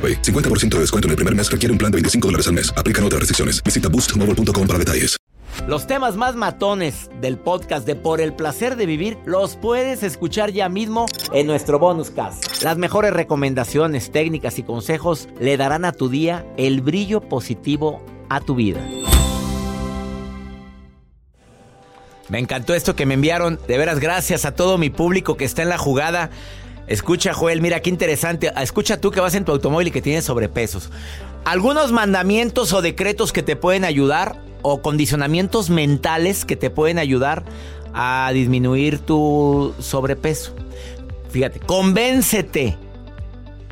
AroPay. 50% de descuento en el primer mes requiere un plan de 25 dólares al mes. Aplican otras restricciones. Visita boostmobile.com para detalles. Los temas más matones del podcast de Por el placer de vivir los puedes escuchar ya mismo en nuestro bonus cast. Las mejores recomendaciones, técnicas y consejos le darán a tu día el brillo positivo a tu vida. Me encantó esto que me enviaron. De veras, gracias a todo mi público que está en la jugada. Escucha, Joel, mira qué interesante. Escucha tú que vas en tu automóvil y que tienes sobrepesos. Algunos mandamientos o decretos que te pueden ayudar o condicionamientos mentales que te pueden ayudar a disminuir tu sobrepeso. Fíjate, convéncete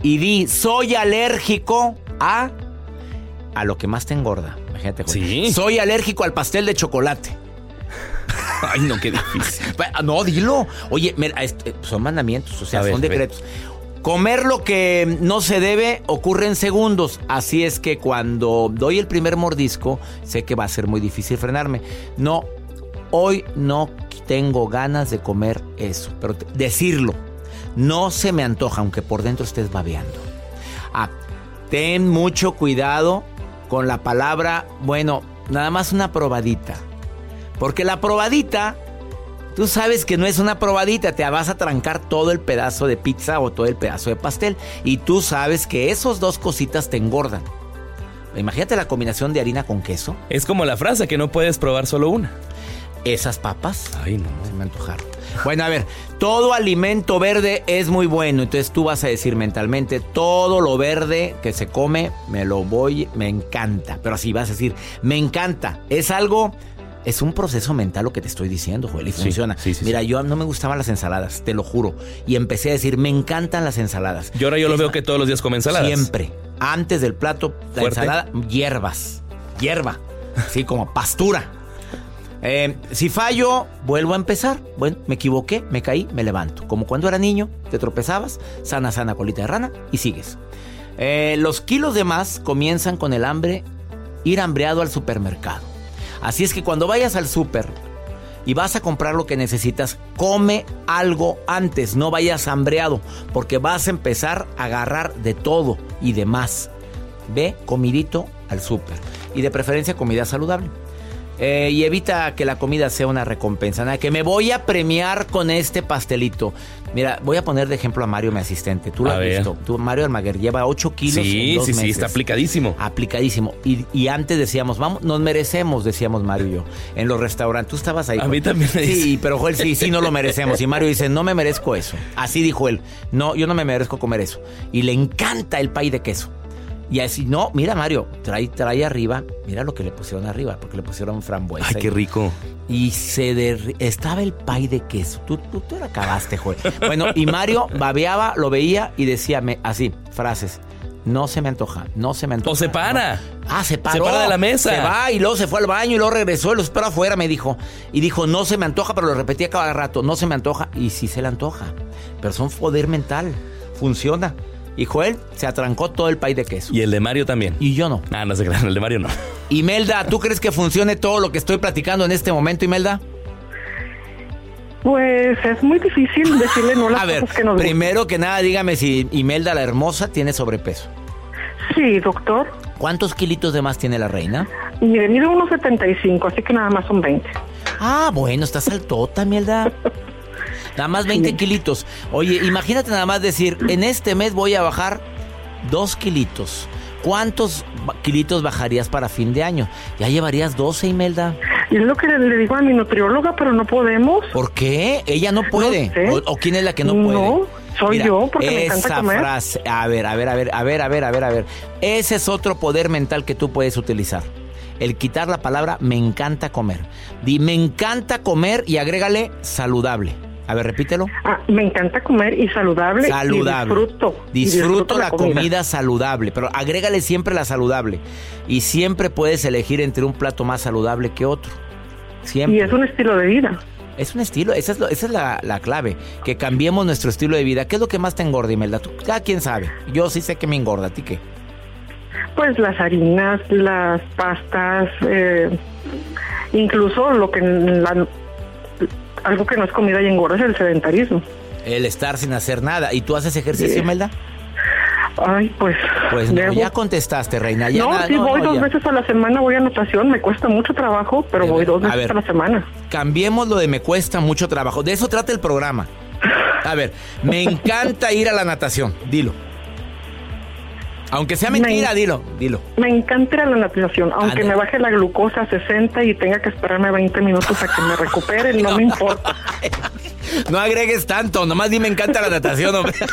y di, soy alérgico a a lo que más te engorda. Imagínate, Joel. Sí. Soy alérgico al pastel de chocolate. Ay, no, qué difícil. No, dilo. Oye, mira, este, son mandamientos, o sea, ver, son decretos. Comer lo que no se debe ocurre en segundos. Así es que cuando doy el primer mordisco, sé que va a ser muy difícil frenarme. No, hoy no tengo ganas de comer eso. Pero decirlo, no se me antoja, aunque por dentro estés babeando. Ah, ten mucho cuidado con la palabra, bueno, nada más una probadita. Porque la probadita, tú sabes que no es una probadita, te vas a trancar todo el pedazo de pizza o todo el pedazo de pastel. Y tú sabes que esos dos cositas te engordan. Imagínate la combinación de harina con queso. Es como la frase que no puedes probar solo una. Esas papas. Ay, no. Se me antojaron. Bueno, a ver, todo alimento verde es muy bueno. Entonces tú vas a decir mentalmente, todo lo verde que se come, me lo voy, me encanta. Pero así vas a decir, me encanta. Es algo, es un proceso mental lo que te estoy diciendo, Joel, y Sí, funciona. sí, sí, Mira, yo no me gustaban las ensaladas, te lo juro. Y empecé a decir, me encantan las ensaladas. Y ahora yo lo veo que todos los días comen ensaladas. Siempre. Antes del plato, la Fuerte. ensalada, hierbas. Hierba. Sí, como pastura. Eh, si fallo, vuelvo a empezar. Bueno, me equivoqué, me caí, me levanto. Como cuando era niño, te tropezabas, sana, sana, colita de rana y sigues. Eh, los kilos de más comienzan con el hambre, ir hambreado al supermercado. Así es que cuando vayas al súper y vas a comprar lo que necesitas, come algo antes, no vayas hambreado, porque vas a empezar a agarrar de todo y de más. Ve comidito al súper y de preferencia comida saludable. Eh, y evita que la comida sea una recompensa. Nada, que me voy a premiar con este pastelito. Mira, voy a poner de ejemplo a Mario, mi asistente. Tú lo A has ver. visto. Tú, Mario Almaguer lleva 8 kilos. en Sí, dos sí, sí, está aplicadísimo. Aplicadísimo. Y, y antes decíamos, vamos, nos merecemos, decíamos Mario y yo, en los restaurantes. Tú estabas ahí. A con- mí también me Sí, dice. pero Joel sí, sí, no lo merecemos. Y Mario dice, no me merezco eso. Así dijo él. No, yo no me merezco comer eso. Y le encanta el pay de queso. Y así, no, mira Mario, trae, trae arriba, mira lo que le pusieron arriba, porque le pusieron frambuesa. Ay, qué rico. y se derri- estaba el pay de queso. Tú, tú, tú la acabaste, Joel. Bueno, y Mario babeaba, lo veía y decía así, frases. No se me antoja, no se me antoja. O se para. Ah, se paró. Se para de la mesa. Se va y luego se fue al baño y luego regresó y lo esperó afuera, me dijo. Y dijo, no se me antoja, pero lo repetía cada rato, no se me antoja. Y sí se le antoja. Pero son poder mental. Funciona. Y Joel se atrancó todo el pay de queso. Y el de Mario también. Y yo no. Ah, no se crean, el de Mario no. Imelda, ¿tú crees que funcione todo lo que estoy platicando en este momento, Imelda? Pues es muy difícil decirle no a las A ver, cosas que nos gustan. primero que nada, dígame si Imelda la hermosa tiene sobrepeso. Sí, doctor. ¿Cuántos kilitos de más tiene la reina? Mire, mide unos 75, así que nada más son 20. Ah, bueno, estás altota, Imelda. Nada más 20 kilitos. Oye, imagínate nada más decir, en este mes voy a bajar dos kilitos. ¿cuántos kilitos bajarías para fin de año? Ya llevarías 12, Imelda. Y es lo que le, digo a mi nutrióloga, pero no podemos. ¿Por qué? Ella no puede. sé. o, o quién es la que no, No, puede? soy yo, porque me encanta esa comer. frase. A ver, a ver, a ver, a ver, a ver, a ver, a ver. Ese es otro poder mental que tú puedes utilizar. El quitar la palabra me encanta comer. Di me encanta comer y agrégale saludable. A ver, repítelo. Ah, me encanta comer y saludable. Saludable. Y disfruto. y Disfruto la comida. saludable, pero agrégale siempre la saludable. Y siempre puedes elegir entre un plato más saludable que otro. Siempre. Y es un estilo de vida. Es un estilo, esa es, lo- esa es la, la clave, que cambiemos nuestro estilo de vida. ¿Qué es lo que más te engorda, Imelda? Tú, cada quien sabe. Yo sí sé que me engorda, ¿a ti qué? Pues las harinas, las pastas, eh, incluso lo que la- algo que no es comida y engorda es el sedentarismo. El estar sin hacer nada. ¿Y tú haces ejercicio, Sí. Imelda? Ay, pues. Pues no, ya contestaste, reina. Ya no, nada- sí voy dos ya. veces a la semana, voy a natación, me cuesta mucho trabajo, pero voy dos a veces ver. a la semana. Cambiemos lo de me cuesta mucho trabajo. De eso trata el programa. A ver, me encanta ir a la natación. Dilo. Aunque sea mentira, Me- dilo, dilo. Me encanta la natación, aunque Anda. me baje la glucosa a 60 y tenga que esperarme 20 minutos a que me recupere, no, me importa. No agregues tanto, nomás di me encanta la natación, hombre.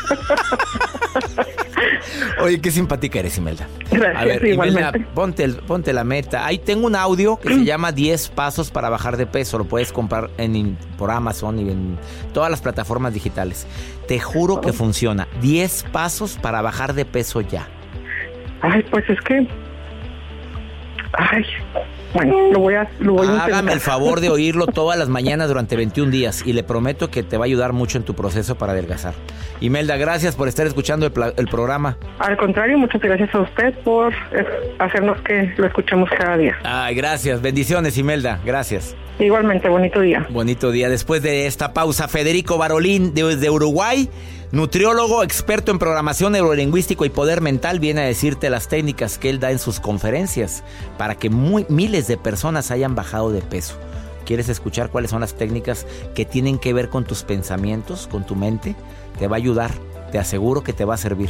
Oye, qué simpática eres, Imelda. Gracias, A ver, Imelda, igualmente. ponte, el- ponte la meta. Ahí tengo un audio que se llama 10 pasos para bajar de peso. Lo puedes comprar en, por Amazon y en todas las plataformas digitales. Te juro que funciona. 10 pasos para bajar de peso ya. Ay, pues es que. Ay, bueno, lo voy a, lo voy a Hágame intentar. el favor de oírlo todas las mañanas durante 21 días y le prometo que te va a ayudar mucho en tu proceso para adelgazar. Imelda, gracias por estar escuchando el, el programa. Al contrario, muchas gracias a usted por eh, hacernos que lo escuchemos cada día. Ay, gracias. Bendiciones, Imelda. Gracias. Igualmente, bonito día. Bonito día. Después de esta pausa, Federico Barolín desde Uruguay, nutriólogo, experto en programación neurolingüístico y poder mental, viene a decirte las técnicas que él da en sus conferencias para que miles de personas hayan bajado de peso. ¿Quieres escuchar cuáles son las técnicas que tienen que ver con tus pensamientos, con tu mente? Te va a ayudar, te aseguro que te va a servir.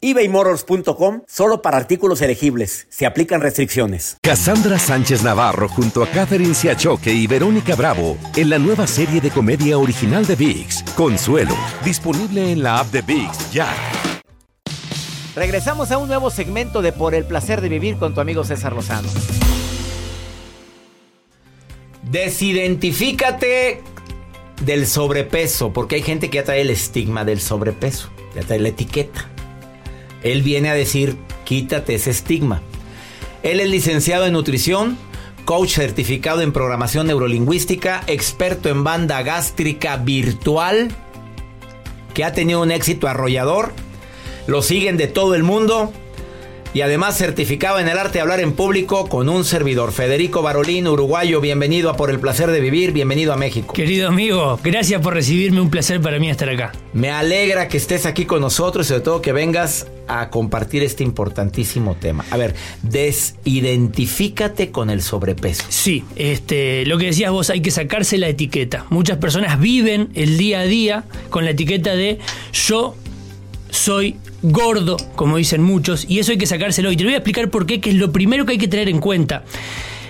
ebaymotors.com solo para artículos elegibles. Se aplican restricciones. Cassandra Sánchez Navarro junto a Catherine Siachoque y Verónica Bravo en la nueva serie de comedia original de VIX, Consuelo, disponible en la app de VIX ya. Regresamos a un nuevo segmento de Por el placer de vivir con tu amigo César Lozano. Desidentifícate del sobrepeso, porque hay gente que ya trae el estigma del sobrepeso, ya trae la etiqueta. Él viene a decir, quítate ese estigma. Él es licenciado en nutrición, coach certificado en programación neurolingüística, experto en banda gástrica virtual, que ha tenido un éxito arrollador. Lo siguen de todo el mundo. Y además certificado en el arte de hablar en público con un servidor. Federico Barolín, uruguayo, bienvenido a Por el Placer de Vivir, bienvenido a México. Querido amigo, gracias por recibirme, un placer para mí estar acá. Me alegra que estés aquí con nosotros y sobre todo que vengas a compartir este importantísimo tema. A ver, desidentifícate con el sobrepeso. Sí, este, lo que decías vos, hay que sacarse la etiqueta. Muchas personas viven el día a día con la etiqueta de yo soy gordo, como dicen muchos, y eso hay que sacárselo. Y te voy a explicar por qué, que es lo primero que hay que tener en cuenta.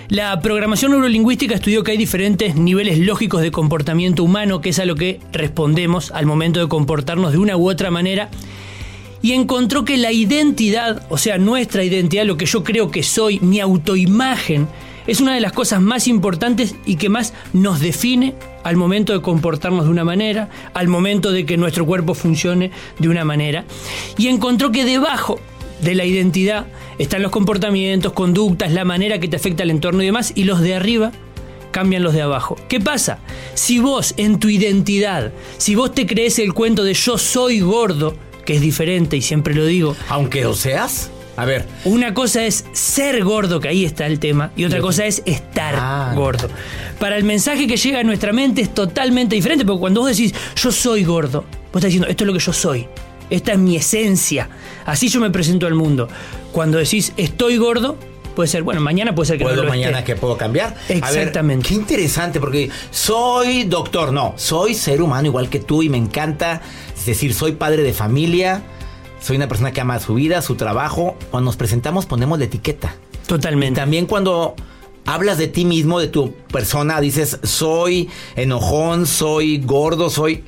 La programación neurolingüística estudió que hay diferentes niveles lógicos de comportamiento humano, que es a lo que respondemos al momento de comportarnos de una u otra manera, y encontró que la identidad, o sea, nuestra identidad, lo que yo creo que soy, mi autoimagen, es una de las cosas más importantes y que más nos define al momento de comportarnos de una manera, al momento de que nuestro cuerpo funcione de una manera. Y encontró que debajo de la identidad están los comportamientos, conductas, la manera que te afecta al entorno y demás, y los de arriba cambian los de abajo. ¿Qué pasa? Si vos en tu identidad, si vos te crees el cuento de yo soy gordo, que es diferente y siempre lo digo, Aunque lo seas. A ver. Una cosa es ser gordo, que ahí está el tema, y otra cosa es estar Ah. gordo. Para el mensaje que llega a nuestra mente es totalmente diferente, porque cuando vos decís yo soy gordo, vos estás diciendo esto es lo que yo soy. Esta es mi esencia. Así yo me presento al mundo. Cuando decís estoy gordo, puede ser, bueno, mañana puede ser que no Puedo lo mañana esté. que puedo cambiar. A ver, Exactamente. qué interesante, porque soy doctor, no, soy ser humano igual que tú y me encanta, es decir, soy padre de familia, soy una persona que ama su vida, su trabajo. Cuando nos presentamos ponemos la etiqueta. Totalmente. También cuando hablas de ti mismo, de tu persona, dices, soy enojón, soy gordo, soy...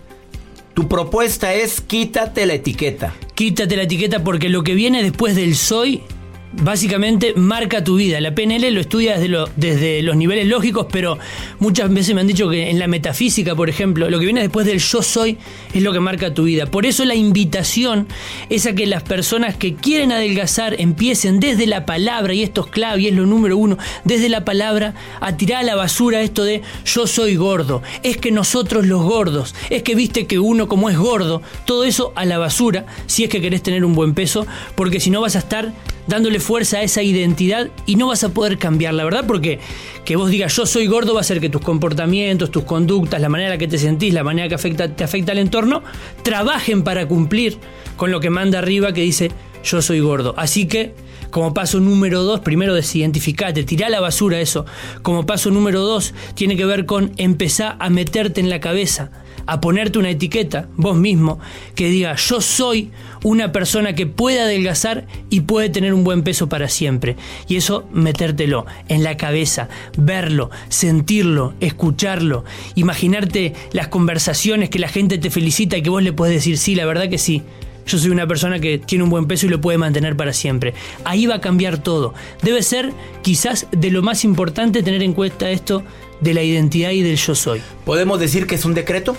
Tu propuesta es quítate la etiqueta. Quítate la etiqueta porque lo que viene después del soy básicamente marca tu vida. La PNL lo estudia desde, desde los niveles lógicos, pero muchas veces me han dicho que en la metafísica, por ejemplo, lo que viene después del yo soy es lo que marca tu vida. Por eso la invitación es a que las personas que quieren adelgazar empiecen desde la palabra, y esto es clave y es lo número uno, desde la palabra a tirar a la basura esto de yo soy gordo. Es que nosotros los gordos, es que viste que uno como es gordo, todo eso a la basura si es que querés tener un buen peso, porque si no vas a estar dándole fuerza a esa identidad y no vas a poder cambiar, la verdad, porque que vos digas yo soy gordo va a hacer que tus comportamientos, tus conductas, la manera en la que te sentís, la manera que afecta, te afecta al entorno, trabajen para cumplir con lo que manda arriba que dice yo soy gordo. Así que, como paso número dos, primero desidentificate, tirá la basura eso. Como paso número dos, tiene que ver con empezar a meterte en la cabeza, a ponerte una etiqueta, vos mismo, que diga yo soy una persona que puede adelgazar y puede tener un buen peso para siempre. Y eso metértelo en la cabeza, verlo, sentirlo, escucharlo, imaginarte las conversaciones que la gente te felicita y que vos le puedes decir, sí, la verdad que sí. Yo soy una persona que tiene un buen peso y lo puede mantener para siempre. Ahí va a cambiar todo. Debe ser quizás de lo más importante tener en cuenta esto de la identidad y del yo soy. ¿Podemos decir que es un decreto?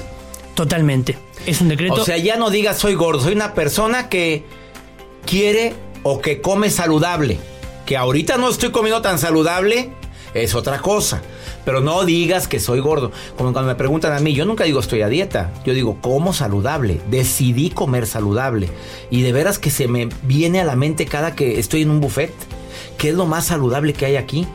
Totalmente. Es un decreto. O sea, ya no digas soy gordo, soy una persona que quiere o que come saludable. Que ahorita no estoy comiendo tan saludable, es otra cosa. Pero no digas que soy gordo. Como cuando me preguntan a mí, yo nunca digo estoy a dieta. Yo digo como saludable. Decidí comer saludable. Y de veras que se me viene a la mente cada que estoy en un buffet. ¿Qué es lo más saludable que hay aquí?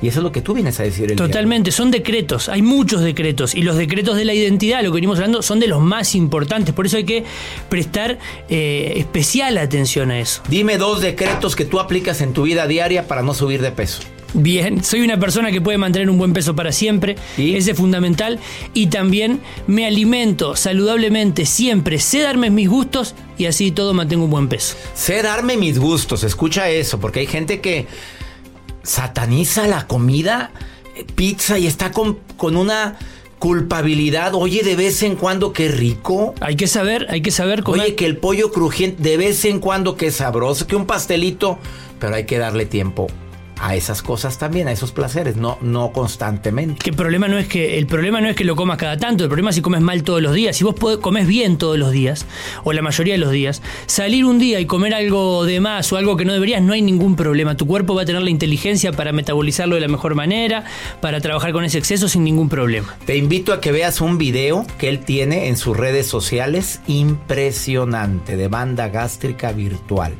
Y eso es lo que tú vienes a decir el día. Totalmente, son decretos, hay muchos decretos y los decretos de la identidad, lo que venimos hablando, son de los más importantes, por eso hay que prestar eh, especial atención a eso. Dime dos decretos que tú aplicas en tu vida diaria para no subir de peso. Bien, soy una persona que puede mantener un buen peso para siempre, ese es fundamental, y también me alimento saludablemente siempre, sé darme mis gustos y así todo mantengo un buen peso. Sé darme mis gustos, escucha eso, porque hay gente que sataniza la comida, pizza, y está con, con una culpabilidad. Oye, de vez en cuando qué rico. Hay que saber, hay que saber comer. Oye, que el pollo crujiente, de vez en cuando qué sabroso, que un pastelito, pero hay que darle tiempo a esas cosas también, a esos placeres, no, no constantemente. Que el problema no es que el problema no es que lo comas cada tanto, el problema es si comes mal todos los días. Si vos podés- comes bien todos los días o la mayoría de los días, salir un día y comer algo de más o algo que no deberías no hay ningún problema. Tu cuerpo va a tener la inteligencia para metabolizarlo de la mejor manera, para trabajar con ese exceso sin ningún problema. Te invito a que veas un video que él tiene en sus redes sociales impresionante de banda gástrica virtual.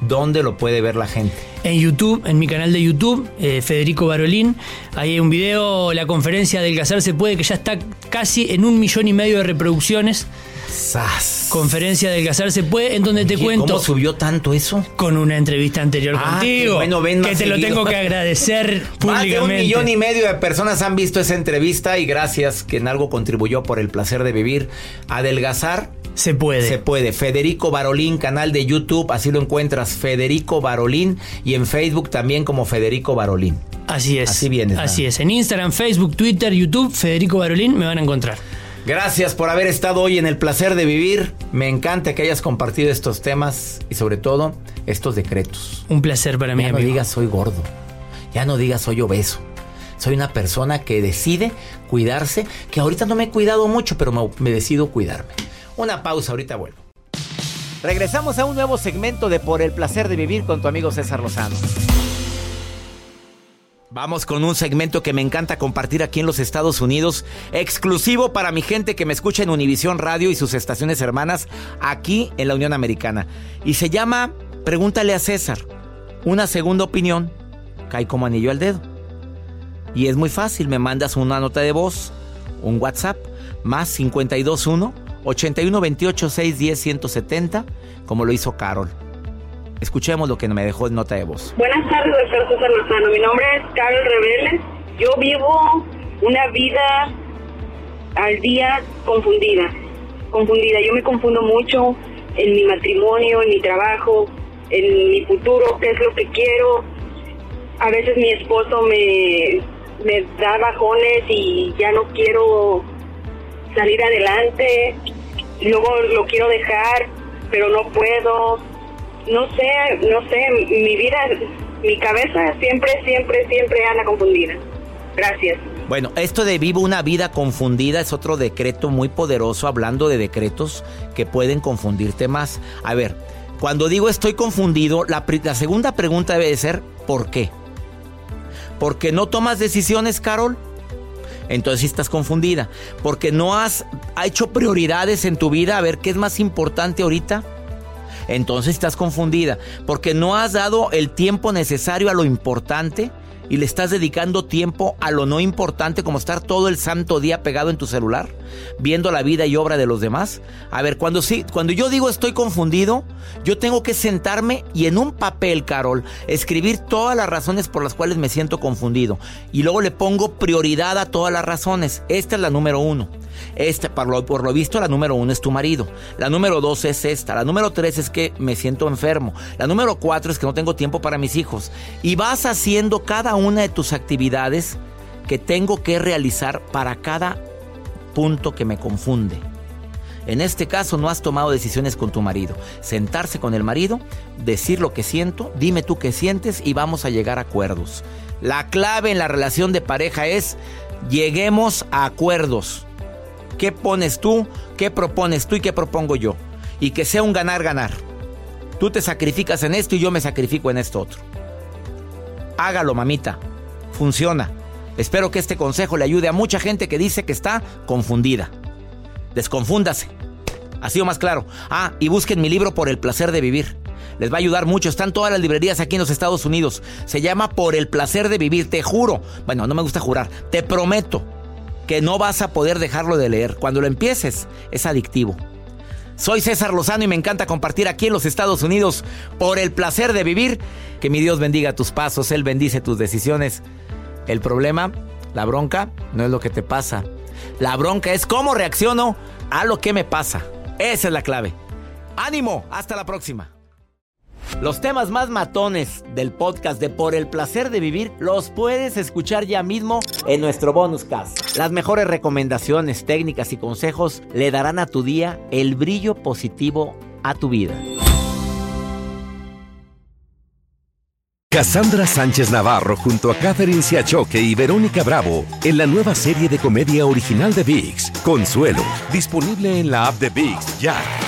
¿Dónde lo puede ver la gente? En YouTube, en mi canal de YouTube, eh, Federico Barolín, ahí hay un video, la conferencia del Gazar se puede, que ya está casi en un millón y medio de reproducciones. ¡Sas! Conferencia del se puede, en donde te cuento. ¿Cómo subió tanto eso? con una entrevista anterior Ah, contigo. bueno, ven que más te lo tengo que agradecer Más de públicamente. un millón y medio de personas han visto esa entrevista y gracias que en algo contribuyó por el placer de vivir. Adelgazar Se puede. se puede. Federico Barolín, canal de YouTube, así lo encuentras. Federico Barolín y en Facebook también como Federico Barolín. Así es. Así vienes, Así es. En Instagram, Facebook, Twitter, YouTube, Federico Barolín me van a encontrar. Gracias por haber estado hoy en el placer de vivir. Me encanta que hayas compartido estos temas y sobre todo estos decretos. Un placer para mí, Ya no digas soy gordo. Ya no digas soy obeso. Soy una persona que decide cuidarse, que ahorita no me he cuidado mucho, pero me, me decido cuidarme. Una pausa, ahorita vuelvo. Regresamos a un nuevo segmento de Por el placer de vivir con tu amigo César Lozano. Vamos con un segmento que me encanta compartir aquí en los Estados Unidos, exclusivo para mi gente que me escucha en Univisión Radio y sus estaciones hermanas aquí en la Unión Americana. Y se llama Pregúntale a César. una segunda opinión cae como anillo al dedo. Y es muy fácil, me mandas una nota de voz, un WhatsApp, más 521 8128 610 170, como lo hizo Carol. Escuchemos lo que me dejó en nota de voz. Buenas tardes, doctor César Lozano. Mi nombre es Carol Reveles. Yo vivo una vida al día confundida. Confundida. Yo me confundo mucho en mi matrimonio, en mi trabajo, en mi futuro, qué es lo que quiero. A veces mi esposo me, me da bajones y ya no quiero salir adelante. Luego lo quiero dejar, pero no puedo. No sé, no sé, mi vida, mi cabeza siempre, siempre, siempre anda confundida. Gracias. Bueno, esto de vivo una vida confundida es otro decreto muy poderoso, hablando de decretos que pueden confundirte más. A ver, cuando digo estoy confundido, la, la segunda pregunta debe ser ¿por qué? ¿Porque no tomas decisiones, Carol? Entonces estás confundida. ¿Porque no has hecho prioridades en tu vida a ver qué es más importante ahorita? Entonces estás confundida. ¿Porque no has dado el tiempo necesario a lo importante? Y le estás dedicando tiempo a lo no importante como estar todo el santo día pegado en tu celular, viendo la vida y obra de los demás. A ver, cuando sí, cuando yo digo estoy confundido, yo tengo que sentarme y en un papel, Carol, escribir todas las razones por las cuales me siento confundido y luego le pongo prioridad a todas las razones. Esta es la número uno. Esta, por lo, por lo visto, la número uno es tu marido. La número dos es esta. La número tres es que me siento enfermo. La número cuatro es que no tengo tiempo para mis hijos. Y vas haciendo cada una de tus actividades que tengo que realizar para cada punto que me confunde. En este caso no has tomado decisiones con tu marido. Sentarse con el marido, decir lo que siento, dime tú qué sientes y vamos a llegar a acuerdos. La clave en la relación de pareja es lleguemos a acuerdos. ¿Qué pones tú? ¿Qué propones tú y qué propongo yo? Y que sea un ganar-ganar. Tú te sacrificas en esto y yo me sacrifico en esto otro. Hágalo, mamita. Funciona. Espero que este consejo le ayude a mucha gente que dice que está confundida. Desconfúndase. Ha sido más claro. Ah, y busquen mi libro Por el placer de vivir. Les va a ayudar mucho. Están todas las librerías aquí en los Estados Unidos. Se llama Por el placer de vivir. Te juro. Bueno, no me gusta jurar. Te prometo que no vas a poder dejarlo de leer. Cuando lo empieces, es adictivo. Soy César Lozano y me encanta compartir aquí en los Estados Unidos por el placer de vivir. Que mi Dios bendiga tus pasos, Él bendice tus decisiones. El problema, la bronca, no es lo que te pasa. La bronca es cómo reacciono a lo que me pasa. Esa es la clave. Ánimo, hasta la próxima. Los temas más matones del podcast de Por el placer de vivir los puedes escuchar ya mismo en nuestro bonus cast. Las mejores recomendaciones, técnicas y consejos le darán a tu día el brillo positivo a tu vida. Cassandra Sánchez Navarro junto a Catherine Siachoque y Verónica Bravo en la nueva serie de comedia original de VIX, Consuelo, disponible en la app de VIX ya.